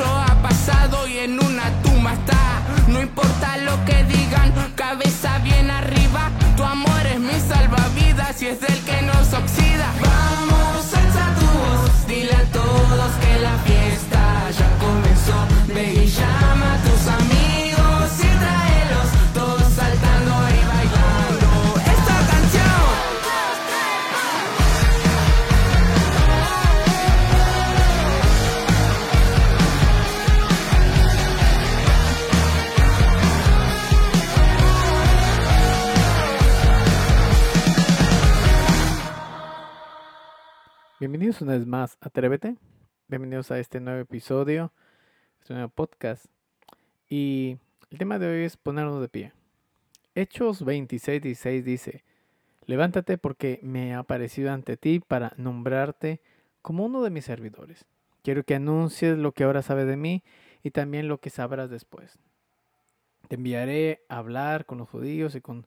El Bienvenidos una vez más Atrévete. Bienvenidos a este nuevo episodio, este nuevo podcast. Y el tema de hoy es ponernos de pie. Hechos 26, 16 dice, levántate porque me he aparecido ante ti para nombrarte como uno de mis servidores. Quiero que anuncies lo que ahora sabes de mí y también lo que sabrás después. Te enviaré a hablar con los judíos y con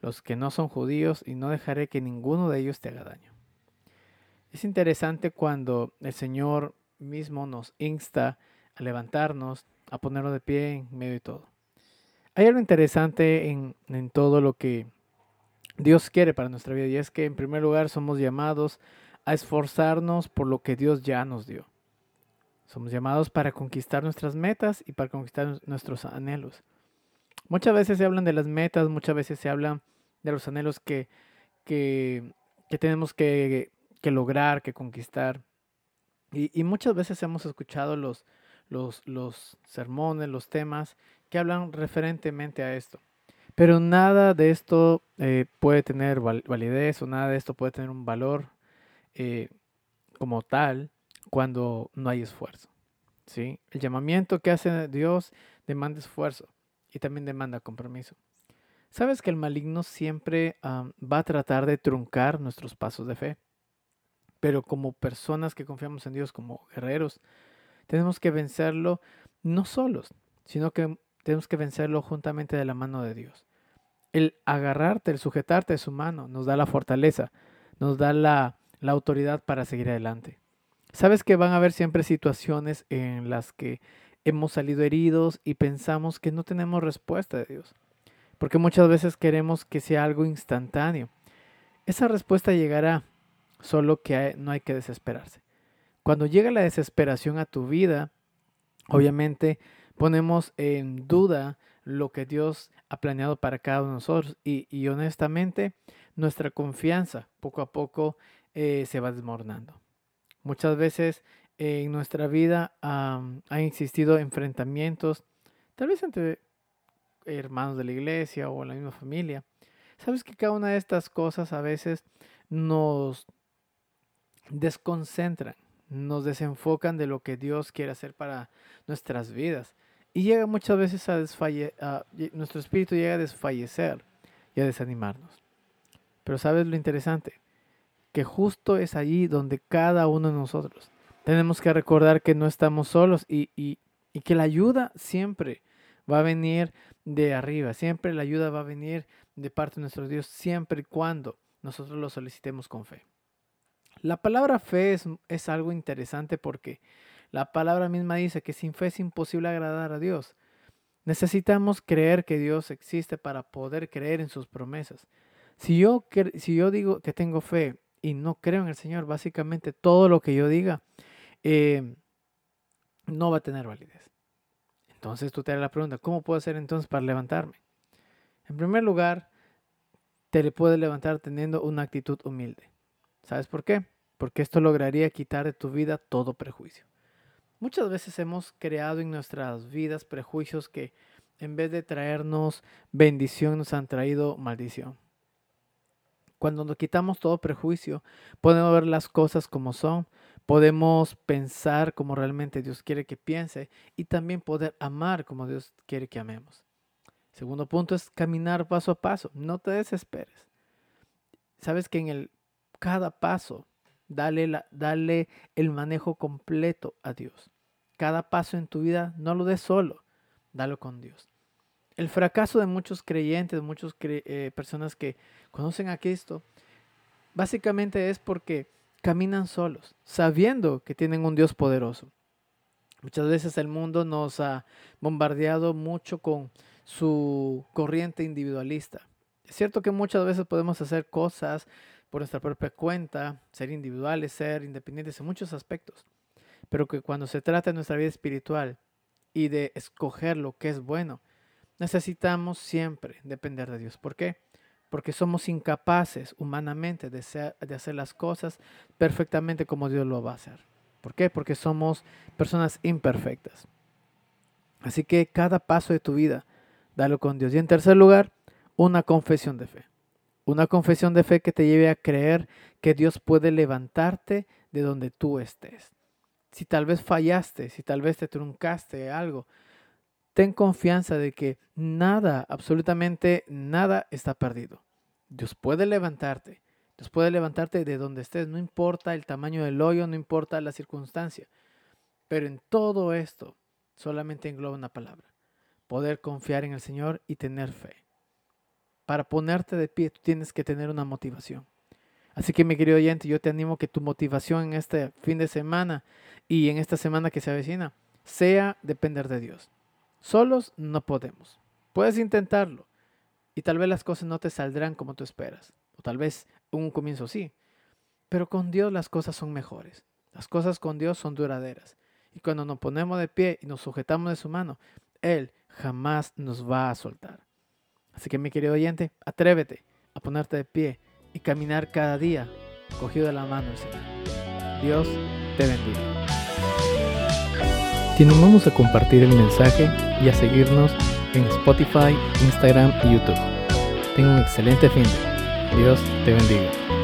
los que no son judíos y no dejaré que ninguno de ellos te haga daño. Es interesante cuando el Señor mismo nos insta a levantarnos, a ponernos de pie en medio de todo. Hay algo interesante en, en todo lo que Dios quiere para nuestra vida y es que en primer lugar somos llamados a esforzarnos por lo que Dios ya nos dio. Somos llamados para conquistar nuestras metas y para conquistar nuestros anhelos. Muchas veces se hablan de las metas, muchas veces se hablan de los anhelos que, que, que tenemos que, que lograr, que conquistar. Y, muchas veces hemos escuchado los, los, sermones, los temas que hablan referentemente a esto. Pero nada de esto eh, puede tener val- validez o nada de esto puede tener un valor eh, como tal cuando no hay esfuerzo. ¿sí? El llamamiento que hace Dios demanda esfuerzo y también demanda compromiso. Sabes que el maligno siempre va a tratar de truncar nuestros pasos de fe, pero como personas que confiamos en Dios, como guerreros, tenemos que vencerlo no solos, sino que tenemos que vencerlo juntamente de la mano de Dios. El agarrarte, el sujetarte de su mano, nos da la fortaleza, nos da la, la autoridad para seguir adelante. Sabes que van a haber siempre situaciones en las que hemos salido heridos y pensamos que no tenemos respuesta de Dios. Porque muchas veces queremos que sea algo instantáneo. Esa respuesta llegará, solo que no hay que desesperarse. Cuando llega la desesperación a tu vida, obviamente ponemos en duda lo que Dios ha planeado para cada uno de nosotros. Y, y honestamente, nuestra confianza poco a poco eh, se va desmoronando. Muchas veces en nuestra vida han existido enfrentamientos, tal vez entre hermanos de la iglesia o la misma familia. Sabes que cada una de estas cosas a veces nos desconcentran, nos desenfocan de lo que Dios quiere hacer para nuestras vidas. Y llega muchas veces a desfallecer, nuestro espíritu llega a desfallecer y a desanimarnos. Pero sabes lo interesante, que justo es allí donde cada uno de nosotros tenemos que recordar que no estamos solos y, y, y que la ayuda siempre va a venir de arriba, siempre la ayuda va a venir de parte de nuestro Dios, siempre y cuando nosotros lo solicitemos con fe. La palabra fe es, es, algo interesante porque la palabra misma dice que sin fe es imposible agradar a Dios. Necesitamos creer que Dios existe para poder creer en sus promesas. Si yo, si yo digo que tengo fe y no creo en el Señor, básicamente todo lo que yo diga eh, no va a tener validez. Entonces tú te harás la pregunta, ¿cómo puedo hacer entonces para levantarme? En primer lugar, te le puedes levantar teniendo una actitud humilde. ¿Sabes por qué? Porque esto lograría quitar de tu vida todo prejuicio. Muchas veces hemos creado en nuestras vidas prejuicios que en vez de traernos bendición nos han traído maldición. Cuando nos quitamos todo prejuicio, podemos ver las cosas como son, podemos pensar como realmente Dios quiere que piense y también poder amar como Dios quiere que amemos. Segundo punto es caminar paso a paso, no te desesperes. Sabes que en el cada paso, dale, la, dale el manejo completo a Dios. Cada paso en tu vida no lo des solo, dalo con Dios. El fracaso de muchos creyentes, muchas eh, personas que conocen a Cristo, básicamente es porque caminan solos, sabiendo que tienen un Dios poderoso. Muchas veces el mundo nos ha bombardeado mucho con su corriente individualista. Es cierto que muchas veces podemos hacer cosas por nuestra propia cuenta, ser individuales, ser independientes en muchos aspectos. Pero que cuando se trata de nuestra vida espiritual y de escoger lo que es bueno, necesitamos siempre depender de Dios. ¿Por qué? Porque somos incapaces humanamente de, hacer las cosas perfectamente como Dios lo va a hacer. ¿Por qué? Porque somos personas imperfectas. Así que cada paso de tu vida, dalo con Dios. Y en tercer lugar, una confesión de fe. Una confesión de fe que te lleve a creer que Dios puede levantarte de donde tú estés. Si tal vez fallaste, si tal vez te truncaste algo, ten confianza de que nada, absolutamente nada está perdido. Dios puede levantarte. Dios puede levantarte de donde estés. No importa el tamaño del hoyo, no importa la circunstancia. Pero en todo esto solamente engloba una palabra. Poder confiar en el Señor y tener fe para ponerte de pie, tienes que tener una motivación. Así que mi querido oyente, yo te animo que tu motivación en este fin de semana y en esta semana que se avecina sea depender de Dios. Solos no podemos. Puedes intentarlo y tal vez las cosas no te saldrán como tú esperas. O tal vez un comienzo sí. Pero con Dios las cosas son mejores. Las cosas con Dios son duraderas. Y cuando nos ponemos de pie y nos sujetamos de su mano, Él jamás nos va a soltar. Así que mi querido oyente, atrévete a ponerte de pie y caminar cada día cogido de la mano del Señor. Dios te bendiga. Animamos a compartir el mensaje y a seguirnos en Spotify, Instagram y YouTube. Tenga un excelente fin. Dios te bendiga.